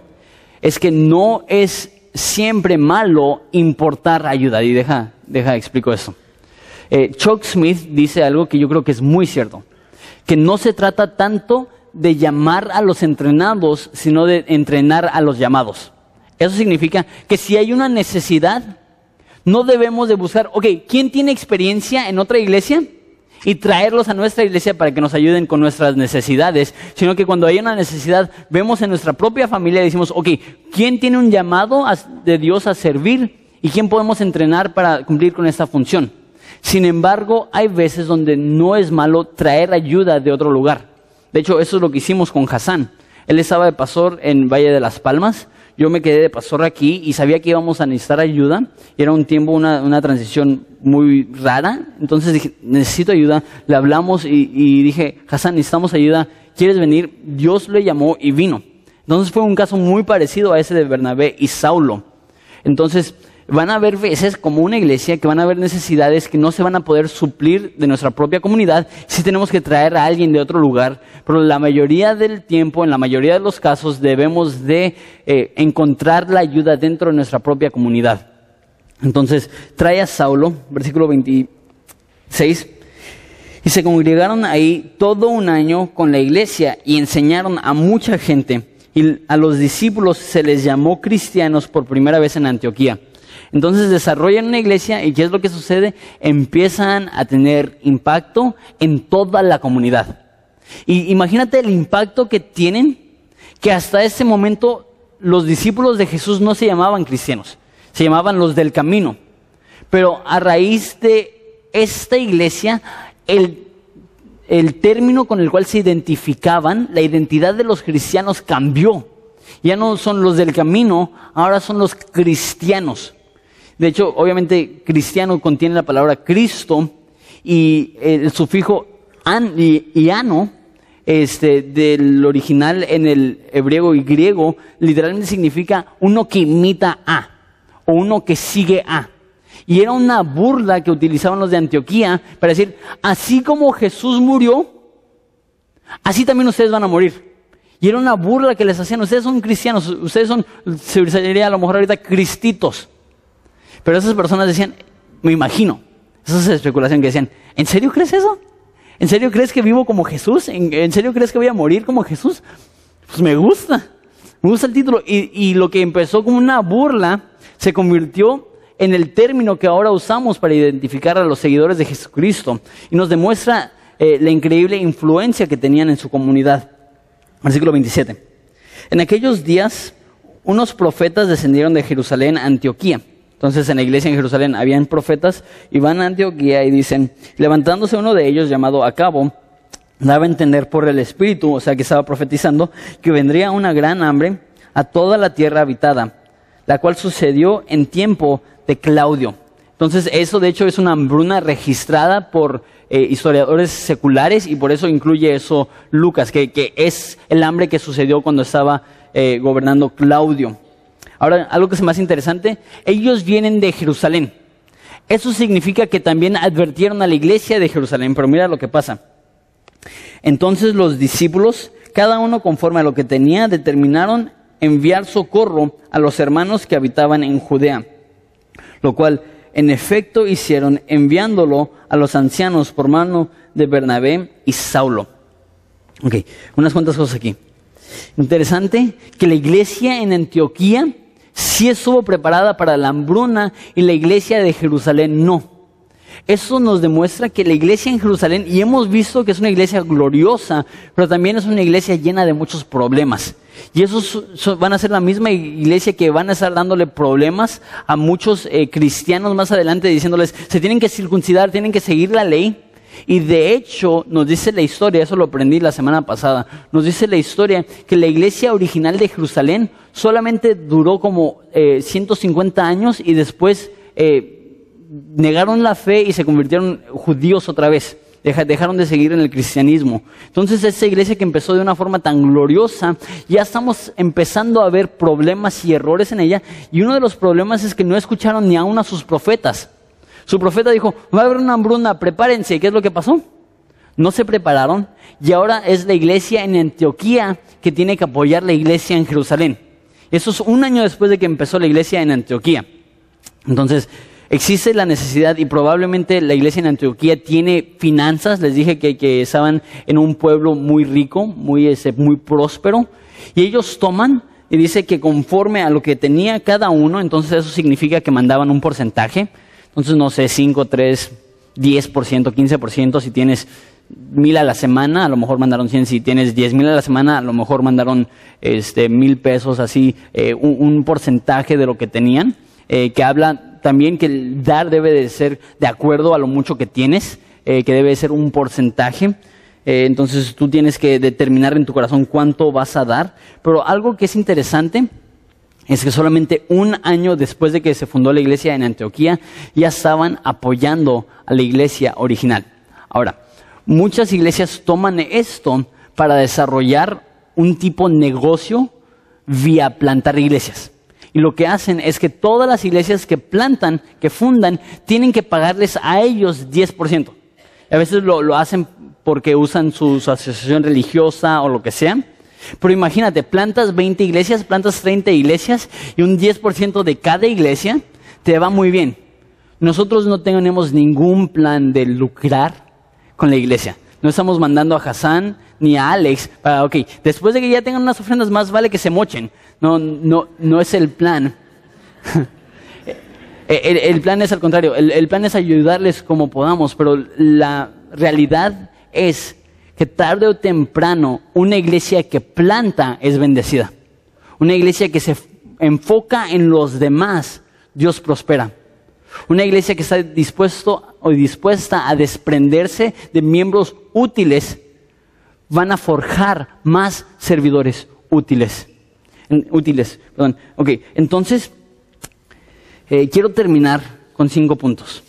es que no es siempre malo importar ayuda. Y deja, deja, explico eso. Eh, Chuck Smith dice algo que yo creo que es muy cierto, que no se trata tanto de llamar a los entrenados, sino de entrenar a los llamados. Eso significa que si hay una necesidad, no debemos de buscar, ok, ¿quién tiene experiencia en otra iglesia? Y traerlos a nuestra iglesia para que nos ayuden con nuestras necesidades, sino que cuando hay una necesidad, vemos en nuestra propia familia y decimos, ok, ¿quién tiene un llamado de Dios a servir? ¿Y quién podemos entrenar para cumplir con esta función? Sin embargo, hay veces donde no es malo traer ayuda de otro lugar. De hecho, eso es lo que hicimos con Hassan. Él estaba de pastor en Valle de las Palmas yo me quedé de pastor aquí y sabía que íbamos a necesitar ayuda. Era un tiempo, una, una transición muy rara. Entonces dije, necesito ayuda. Le hablamos y, y dije, Hassan, necesitamos ayuda. ¿Quieres venir? Dios le llamó y vino. Entonces fue un caso muy parecido a ese de Bernabé y Saulo. Entonces, van a haber veces como una iglesia que van a haber necesidades que no se van a poder suplir de nuestra propia comunidad si tenemos que traer a alguien de otro lugar, pero la mayoría del tiempo, en la mayoría de los casos, debemos de eh, encontrar la ayuda dentro de nuestra propia comunidad. Entonces, trae a Saulo, versículo 26, y se congregaron ahí todo un año con la iglesia y enseñaron a mucha gente. Y a los discípulos se les llamó cristianos por primera vez en Antioquía. Entonces desarrollan una iglesia y ¿qué es lo que sucede? Empiezan a tener impacto en toda la comunidad. Y imagínate el impacto que tienen, que hasta ese momento los discípulos de Jesús no se llamaban cristianos, se llamaban los del camino. Pero a raíz de esta iglesia, el, el término con el cual se identificaban, la identidad de los cristianos cambió. Ya no son los del camino, ahora son los cristianos. De hecho, obviamente, cristiano contiene la palabra Cristo y el sufijo an y, ano, este, del original en el hebreo y griego, literalmente significa uno que imita a o uno que sigue a. Y era una burla que utilizaban los de Antioquía para decir, así como Jesús murió, así también ustedes van a morir. Y era una burla que les hacían, ustedes son cristianos, ustedes son, se diría a lo mejor ahorita cristitos. Pero esas personas decían, me imagino, esa es especulación que decían, ¿en serio crees eso? ¿En serio crees que vivo como Jesús? ¿En, serio crees que voy a morir como Jesús? Pues me gusta, me gusta el título. Y, lo que empezó como una burla se convirtió en el término que ahora usamos para identificar a los seguidores de Jesucristo y nos demuestra eh, la increíble influencia que tenían en su comunidad. Versículo 27. En aquellos días, unos profetas descendieron de Jerusalén a Antioquía entonces en la iglesia en Jerusalén habían profetas y van a Antioquía y dicen, levantándose uno de ellos llamado Acabo, daba a entender por el Espíritu, o sea que estaba profetizando, que vendría una gran hambre a toda la tierra habitada, la cual sucedió en tiempo de Claudio. Entonces eso de hecho es una hambruna registrada por eh, historiadores seculares y por eso incluye eso Lucas, que, es el hambre que sucedió cuando estaba eh, gobernando Claudio. Ahora, algo que es más interesante, ellos vienen de Jerusalén. Eso significa que también advirtieron a la iglesia de Jerusalén, pero mira lo que pasa. Entonces los discípulos, cada uno conforme a lo que tenía, determinaron enviar socorro a los hermanos que habitaban en Judea, lo cual en efecto hicieron enviándolo a los ancianos por mano de Bernabé y Saulo. Ok, unas cuantas cosas aquí. Interesante que la iglesia en Antioquía sí estuvo preparada para la hambruna y la iglesia de Jerusalén no. Eso nos demuestra que la iglesia en Jerusalén, y hemos visto que es una iglesia gloriosa, pero también es una iglesia llena de muchos problemas. Y esos van a ser la misma iglesia que van a estar dándole problemas a muchos eh, cristianos más adelante, diciéndoles, se tienen que circuncidar, tienen que seguir la ley. Y de hecho, nos dice la historia, eso lo aprendí la semana pasada, nos dice la historia que la iglesia original de Jerusalén solamente duró como 150 eh, años y después eh, negaron la fe y se convirtieron judíos otra vez. dejaron de seguir en el cristianismo. Entonces esa iglesia que empezó de una forma tan gloriosa, ya estamos empezando a ver problemas y errores en ella. Y uno de los problemas es que no escucharon ni aún a sus profetas. Su profeta dijo, va a haber una hambruna, prepárense. ¿Qué es lo que pasó? No se prepararon y ahora es la iglesia en Antioquía que tiene que apoyar la iglesia en Jerusalén. Eso es un año después de que empezó la iglesia en Antioquía. Entonces, existe la necesidad y probablemente la iglesia en Antioquía tiene finanzas. Les dije que, estaban en un pueblo muy rico, muy, ese, muy próspero. Y ellos toman y dice que conforme a lo que tenía cada uno, entonces eso significa que mandaban un porcentaje. Entonces, no sé, 5, 3, 10%, 15%, si tienes mil a la semana, a lo mejor mandaron 100, si tienes diez mil a la semana, a lo mejor mandaron este, mil pesos, así, eh, un, porcentaje de lo que tenían, eh, que habla también que el dar debe de ser de acuerdo a lo mucho que tienes, eh, que debe ser un porcentaje. entonces tú tienes que determinar en tu corazón cuánto vas a dar. Pero algo que es interesante es que solamente un año después de que se fundó la iglesia en Antioquía, ya estaban apoyando a la iglesia original. Ahora, muchas iglesias toman esto para desarrollar un tipo de negocio vía plantar iglesias. Y lo que hacen es que todas las iglesias que plantan, que fundan, tienen que pagarles a ellos 10%. Y a veces lo, lo hacen porque usan su, asociación religiosa o lo que sea. Pero imagínate, plantas 20 iglesias, plantas 30 iglesias y un 10% de cada iglesia te va muy bien. Nosotros no tenemos ningún plan de lucrar con la iglesia. No estamos mandando a Hassan ni a Alex para, ok, después de que ya tengan unas ofrendas más vale que se mochen. No, no, no es el plan. el, plan es al contrario, el plan es ayudarles como podamos, pero la realidad es que tarde o temprano una iglesia que planta es bendecida. Una iglesia que se enfoca en los demás, Dios prospera. Una iglesia que está dispuesto o dispuesta a desprenderse de miembros útiles, van a forjar más servidores útiles. Útiles, perdón. Ok, entonces, eh, quiero terminar con cinco puntos.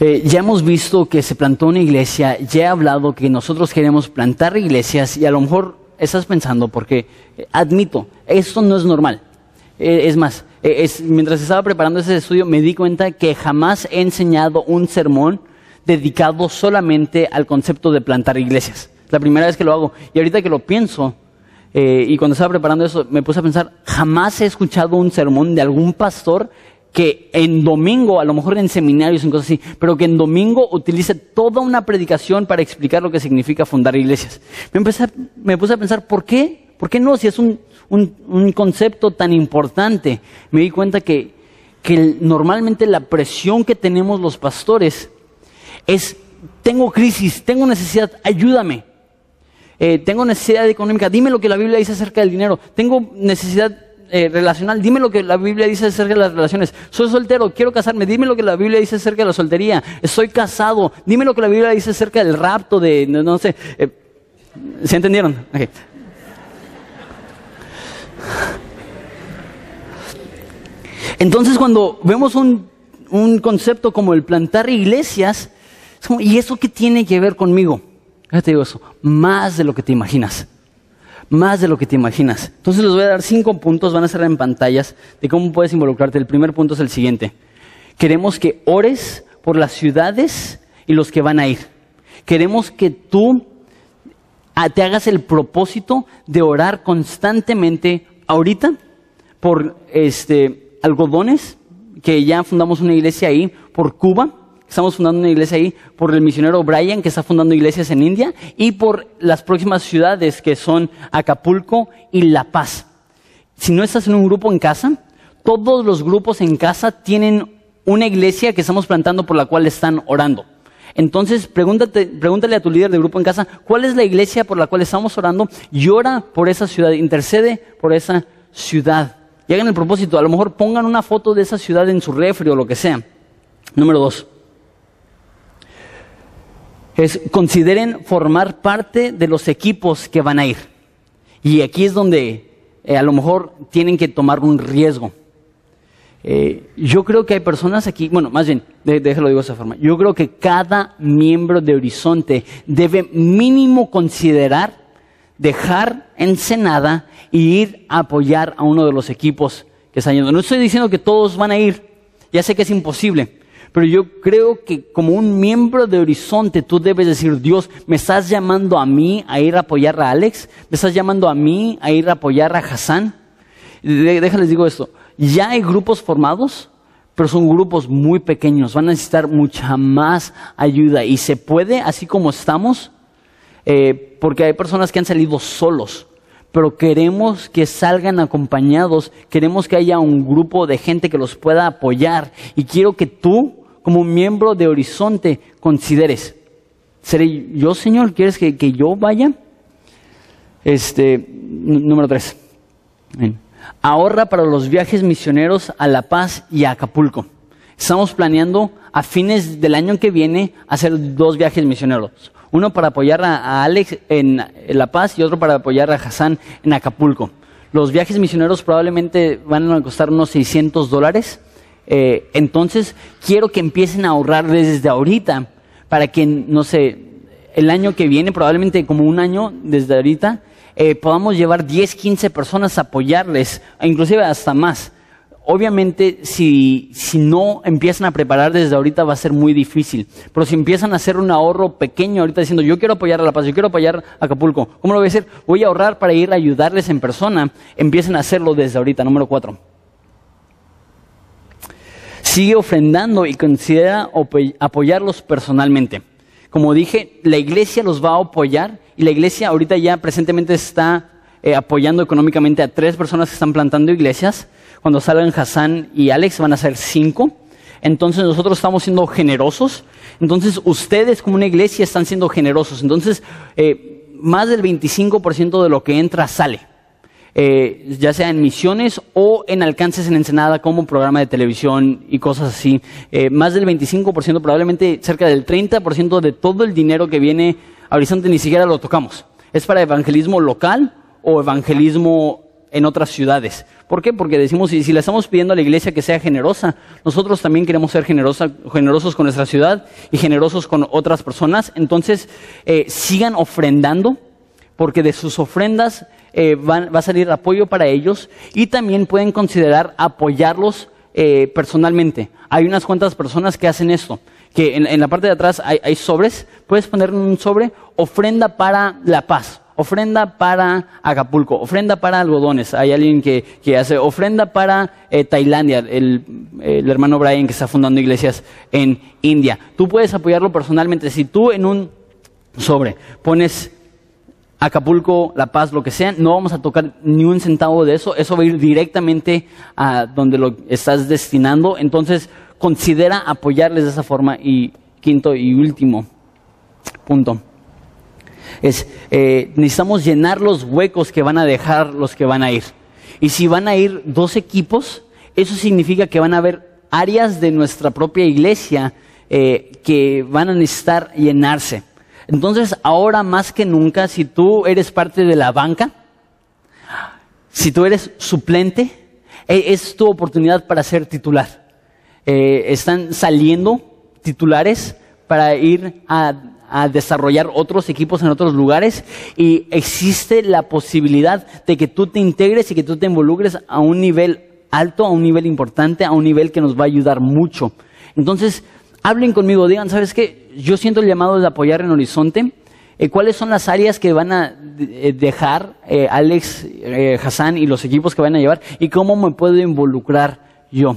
Eh, ya hemos visto que se plantó una iglesia, ya he hablado que nosotros queremos plantar iglesias y a lo mejor estás pensando, porque eh, admito, esto no es normal. Eh, es más, mientras estaba preparando ese estudio me di cuenta que jamás he enseñado un sermón dedicado solamente al concepto de plantar iglesias. La primera vez que lo hago. Y ahorita que lo pienso, y cuando estaba preparando eso, me puse a pensar, jamás he escuchado un sermón de algún pastor que en domingo, a lo mejor en seminarios y cosas así, pero que en domingo utilice toda una predicación para explicar lo que significa fundar iglesias. Me, me puse a pensar, ¿por qué? ¿Por qué no? Si es un, un, concepto tan importante, me di cuenta que, que normalmente la presión que tenemos los pastores es, tengo crisis, tengo necesidad, ayúdame. Eh, tengo necesidad económica, dime lo que la Biblia dice acerca del dinero. Tengo necesidad eh, relacional, dime lo que la Biblia dice acerca de las relaciones. Soy soltero, quiero casarme, dime lo que la Biblia dice acerca de la soltería. Estoy casado, dime lo que la Biblia dice acerca del rapto, de, no, sé. Eh, ¿Se entendieron? Entonces cuando vemos un, concepto como el plantar iglesias, ¿y eso qué tiene que ver conmigo? Fíjate digo eso, más de lo que te imaginas. Más de lo que te imaginas. Entonces les voy a dar cinco puntos, van a ser en pantallas, de cómo puedes involucrarte. El primer punto es el siguiente. Queremos que ores por las ciudades y los que van a ir. Queremos que tú ah, te hagas el propósito de orar constantemente ahorita por este, algodones, que ya fundamos una iglesia ahí, por Cuba, estamos fundando una iglesia ahí, por el misionero Brian, que está fundando iglesias en India, y por las próximas ciudades que son Acapulco y La Paz. Si no estás en un grupo en casa, todos los grupos en casa tienen una iglesia que estamos plantando por la cual están orando. Entonces, pregúntate, pregúntale a tu líder de grupo en casa, ¿cuál es la iglesia por la cual estamos orando? Y ora por esa ciudad, intercede por esa ciudad. Y hagan el propósito, a lo mejor pongan una foto de esa ciudad en su refri o lo que sea. Número dos. Es consideren formar parte de los equipos que van a ir. Y aquí es donde eh, a lo mejor tienen que tomar un riesgo. Eh, yo creo que hay personas aquí, bueno, más bien, déjalo digo de esa forma. Yo creo que cada miembro de Horizonte debe mínimo considerar dejar Ensenada y ir a apoyar a uno de los equipos que están yendo. No estoy diciendo que todos van a ir, ya sé que es imposible, pero yo creo que como un miembro de Horizonte tú debes decir, Dios, ¿me estás llamando a mí a ir a apoyar a Alex? ¿Me estás llamando a mí a ir a apoyar a Hassan? Déjales digo esto, ya hay grupos formados, pero son grupos muy pequeños, van a necesitar mucha más ayuda y se puede, así como estamos, eh, porque hay personas que han salido solos, pero queremos que salgan acompañados, queremos que haya un grupo de gente que los pueda apoyar y quiero que tú, como miembro de Horizonte, consideres, ¿seré yo, Señor? ¿Quieres que, que yo vaya? Este, número tres. Ahorra para los viajes misioneros a La Paz y a Acapulco. Estamos planeando a fines del año que viene hacer dos viajes misioneros. Uno para apoyar a, Alex en, La Paz y otro para apoyar a Hassan en Acapulco. Los viajes misioneros probablemente van a costar unos 600 dólares. Eh, entonces, quiero que empiecen a ahorrar desde ahorita para que, no sé, el año que viene, probablemente como un año desde ahorita, eh, podamos llevar 10, 15 personas a apoyarles, inclusive hasta más. Obviamente, si, si no empiezan a preparar desde ahorita va a ser muy difícil. Pero si empiezan a hacer un ahorro pequeño ahorita diciendo, yo quiero apoyar a La Paz, yo quiero apoyar a Acapulco, ¿cómo lo voy a hacer? Voy a ahorrar para ir a ayudarles en persona. Empiecen a hacerlo desde ahorita. Número cuatro. Sigue ofrendando y considera apoyarlos personalmente. Como dije, la iglesia los va a apoyar y la iglesia ahorita ya presentemente está eh, apoyando económicamente a tres personas que están plantando iglesias. Cuando salgan Hassan y Alex van a ser cinco. Entonces nosotros estamos siendo generosos. Entonces ustedes como una iglesia están siendo generosos. Entonces eh, más del 25% de lo que entra sale. Eh, ya sea en misiones o en alcances en Ensenada como programa de televisión y cosas así. Eh, más del 25%, probablemente cerca del 30% de todo el dinero que viene a Horizonte ni siquiera lo tocamos. Es para evangelismo local o evangelismo en otras ciudades. ¿Por qué? Porque decimos, si, si le estamos pidiendo a la iglesia que sea generosa, nosotros también queremos ser generosos con nuestra ciudad y generosos con otras personas. Entonces, eh, sigan ofrendando, porque de sus ofrendas eh, va a salir apoyo para ellos y también pueden considerar apoyarlos eh, personalmente. Hay unas cuantas personas que hacen esto, que en, la parte de atrás hay, sobres, puedes poner un sobre, ofrenda para la paz, ofrenda para Acapulco, ofrenda para algodones. Hay alguien que, hace ofrenda para eh, Tailandia, el, el, hermano Brian que está fundando iglesias en India. Tú puedes apoyarlo personalmente. Si tú en un sobre pones Acapulco, La Paz, lo que sea, no vamos a tocar ni un centavo de eso, eso va a ir directamente a donde lo estás destinando, entonces considera apoyarles de esa forma. Y quinto y último punto es eh, necesitamos llenar los huecos que van a dejar los que van a ir. Y si van a ir dos equipos eso significa que van a haber áreas de nuestra propia iglesia eh, que van a necesitar llenarse entonces, ahora más que nunca, si tú eres parte de la banca, si tú eres suplente, e, es tu oportunidad para ser titular. Eh, están saliendo titulares para ir a, desarrollar otros equipos en otros lugares y existe la posibilidad de que tú te integres y que tú te involucres a un nivel alto, a un nivel importante, a un nivel que nos va a ayudar mucho. Entonces, hablen conmigo, digan, ¿sabes qué? Yo siento el llamado de apoyar en Horizonte. Eh, ¿Cuáles son las áreas que van a eh, dejar eh, Alex, Hassan y los equipos que van a llevar? ¿Y cómo me puedo involucrar yo?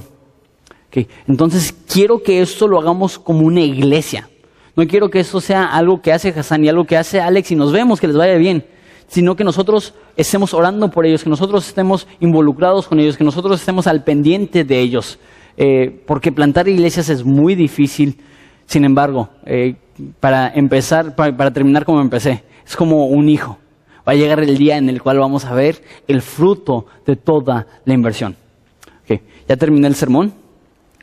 Entonces, quiero que esto lo hagamos como una iglesia. No quiero que esto sea algo que hace Hassan y algo que hace Alex y nos vemos, que les vaya bien, sino que nosotros estemos orando por ellos, que nosotros estemos involucrados con ellos, que nosotros estemos al pendiente de ellos. Eh, porque plantar iglesias es muy difícil. Sin embargo, eh, para empezar, para, terminar como empecé, es como un hijo. Va a llegar el día en el cual vamos a ver el fruto de toda la inversión. ya terminé el sermón.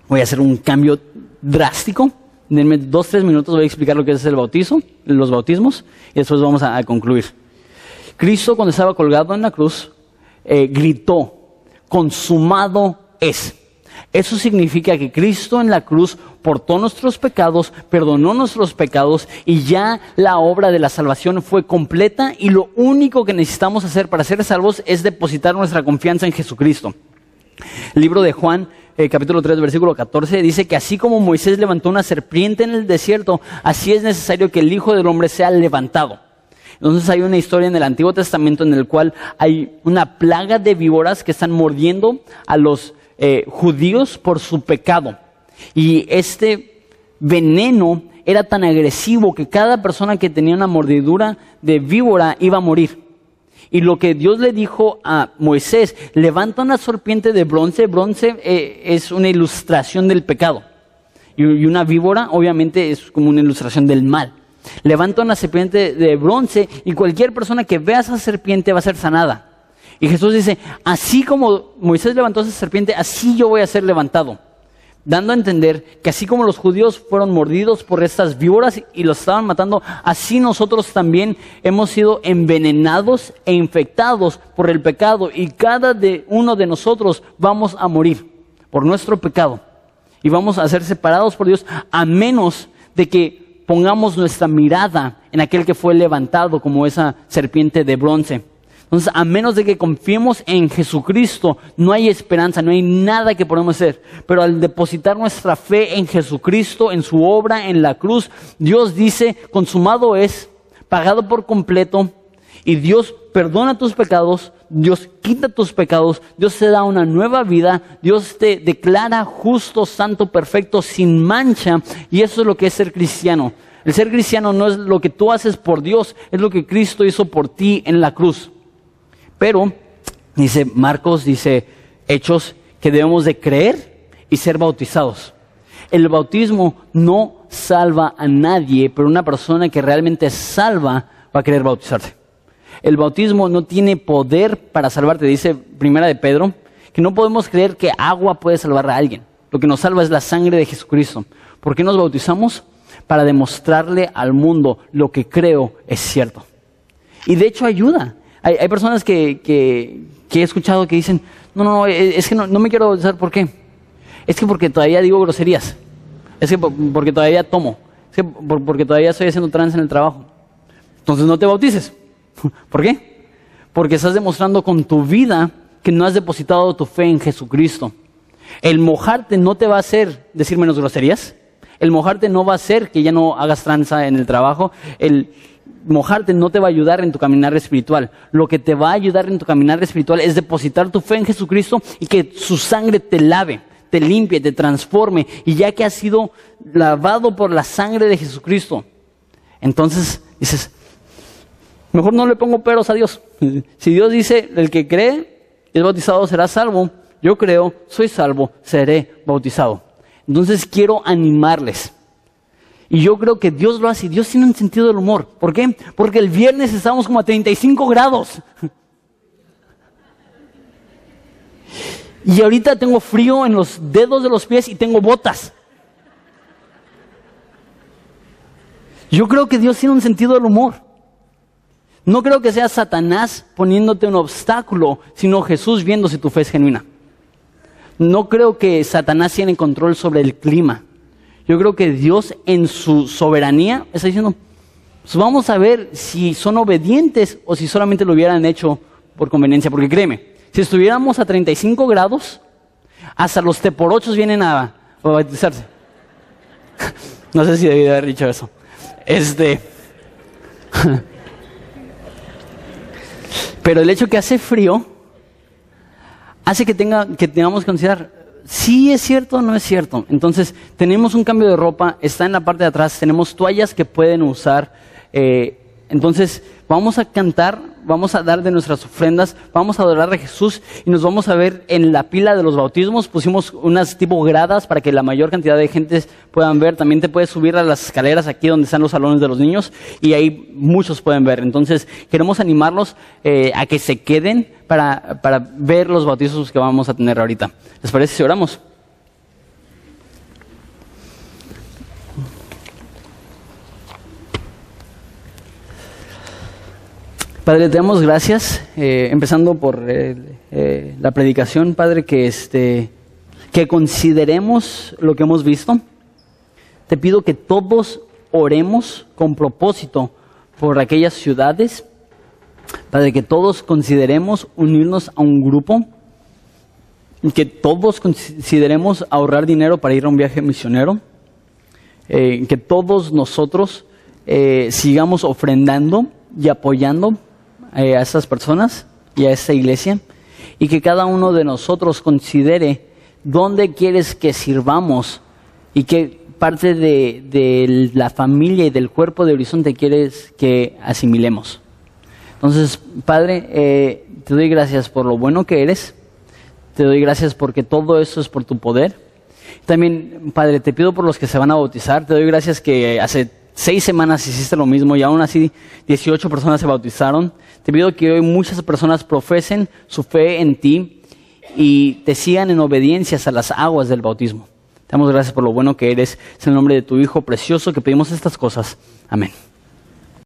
Voy a hacer un cambio drástico. Denme dos, tres minutos, voy a explicar lo que es el bautizo, los bautismos, y después vamos a, concluir. Cristo, cuando estaba colgado en la cruz, eh, gritó, consumado es. Eso significa que Cristo en la cruz portó nuestros pecados, perdonó nuestros pecados y ya la obra de la salvación fue completa y lo único que necesitamos hacer para ser salvos es depositar nuestra confianza en Jesucristo. Libro de Juan, eh, capítulo 3, versículo 14, dice que así como Moisés levantó una serpiente en el desierto, así es necesario que el Hijo del Hombre sea levantado. Entonces hay una historia en el Antiguo Testamento en el cual hay una plaga de víboras que están mordiendo a los eh, judíos por su pecado. Y este veneno era tan agresivo que cada persona que tenía una mordidura de víbora iba a morir. Y lo que Dios le dijo a Moisés, levanta una serpiente de bronce. Bronce eh, es una ilustración del pecado. Y, una víbora, obviamente, es como una ilustración del mal. Levanta una serpiente de bronce y cualquier persona que vea esa serpiente va a ser sanada. Y Jesús dice, así como Moisés levantó esa serpiente, así yo voy a ser levantado dando a entender que así como los judíos fueron mordidos por estas víboras y los estaban matando, así nosotros también hemos sido envenenados e infectados por el pecado y cada de uno de nosotros vamos a morir por nuestro pecado y vamos a ser separados por Dios a menos de que pongamos nuestra mirada en aquel que fue levantado como esa serpiente de bronce. Entonces, a menos de que confiemos en Jesucristo, no hay esperanza, no hay nada que podamos hacer. Pero al depositar nuestra fe en Jesucristo, en su obra, en la cruz, Dios dice, consumado es, pagado por completo, y Dios perdona tus pecados, Dios quita tus pecados, Dios te da una nueva vida, Dios te declara justo, santo, perfecto, sin mancha, y eso es lo que es ser cristiano. El ser cristiano no es lo que tú haces por Dios, es lo que Cristo hizo por ti en la cruz. Pero, dice Marcos, dice Hechos, que debemos de creer y ser bautizados. El bautismo no salva a nadie, pero una persona que realmente salva va a querer bautizarse. El bautismo no tiene poder para salvarte, dice Primera de Pedro, que no podemos creer que agua puede salvar a alguien. Lo que nos salva es la sangre de Jesucristo. ¿Por qué nos bautizamos? Para demostrarle al mundo lo que creo es cierto. Y de hecho ayuda. Hay, personas que, he escuchado que dicen, no, no, no, es que no, me quiero bautizar, ¿por qué? Es que porque todavía digo groserías, es que porque todavía tomo, es que porque todavía estoy haciendo trance en el trabajo. Entonces no te bautices. ¿Por qué? Porque estás demostrando con tu vida que no has depositado tu fe en Jesucristo. El mojarte no te va a hacer decir menos groserías. El mojarte no va a hacer que ya no hagas tranza en el trabajo. El, mojarte no te va a ayudar en tu caminar espiritual. Lo que te va a ayudar en tu caminar espiritual es depositar tu fe en Jesucristo y que su sangre te lave, te limpie, te transforme. Y ya que has sido lavado por la sangre de Jesucristo, entonces dices, mejor no le pongo peros a Dios. Si Dios dice, el que cree es bautizado será salvo, yo creo, soy salvo, seré bautizado. Entonces quiero animarles y yo creo que Dios lo hace. Dios tiene un sentido del humor. ¿Por qué? Porque el viernes estábamos como a 35 grados. Y ahorita tengo frío en los dedos de los pies y tengo botas. Yo creo que Dios tiene un sentido del humor. No creo que sea Satanás poniéndote un obstáculo, sino Jesús viendo si tu fe es genuina. No creo que Satanás tiene control sobre el clima. Yo creo que Dios en su soberanía está diciendo, pues vamos a ver si son obedientes o si solamente lo hubieran hecho por conveniencia. Porque créeme, si estuviéramos a 35 grados, hasta los teporochos vienen a, bautizarse. no sé si debí haber dicho eso. Este. Pero el hecho que hace frío hace que, tenga, que tengamos que considerar, sí es cierto o no es cierto. Entonces, tenemos un cambio de ropa, está en la parte de atrás, tenemos toallas que pueden usar. Eh, entonces, vamos a cantar, vamos a dar de nuestras ofrendas, vamos a adorar a Jesús y nos vamos a ver en la pila de los bautismos. Pusimos unas tipo gradas para que la mayor cantidad de gente puedan ver. También te puedes subir a las escaleras aquí donde están los salones de los niños y ahí muchos pueden ver. Entonces, queremos animarlos eh, a que se queden para, para ver los bautizos que vamos a tener ahorita. ¿Les parece si oramos? Padre, te damos gracias, eh, empezando por eh, eh, la predicación, Padre, que, este, que consideremos lo que hemos visto. Te pido que todos oremos con propósito por aquellas ciudades, Padre, que todos consideremos unirnos a un grupo, que todos consideremos ahorrar dinero para ir a un viaje misionero, que todos nosotros sigamos ofrendando y apoyando eh, a estas personas y a esta iglesia y que cada uno de nosotros considere dónde quieres que sirvamos y qué parte de, de la familia y del cuerpo de Horizonte quieres que asimilemos. Entonces, Padre, eh, te doy gracias por lo bueno que eres. Te doy gracias porque todo eso es por tu poder. También, Padre, te pido por los que se van a bautizar. Te doy gracias que hace seis semanas hiciste lo mismo y aún así 18 personas se bautizaron. Te pido que hoy muchas personas profesen su fe en ti y te sigan en obediencias a las aguas del bautismo. Te damos gracias por lo bueno que eres. Es en el nombre de tu Hijo precioso que pedimos estas cosas. Amén.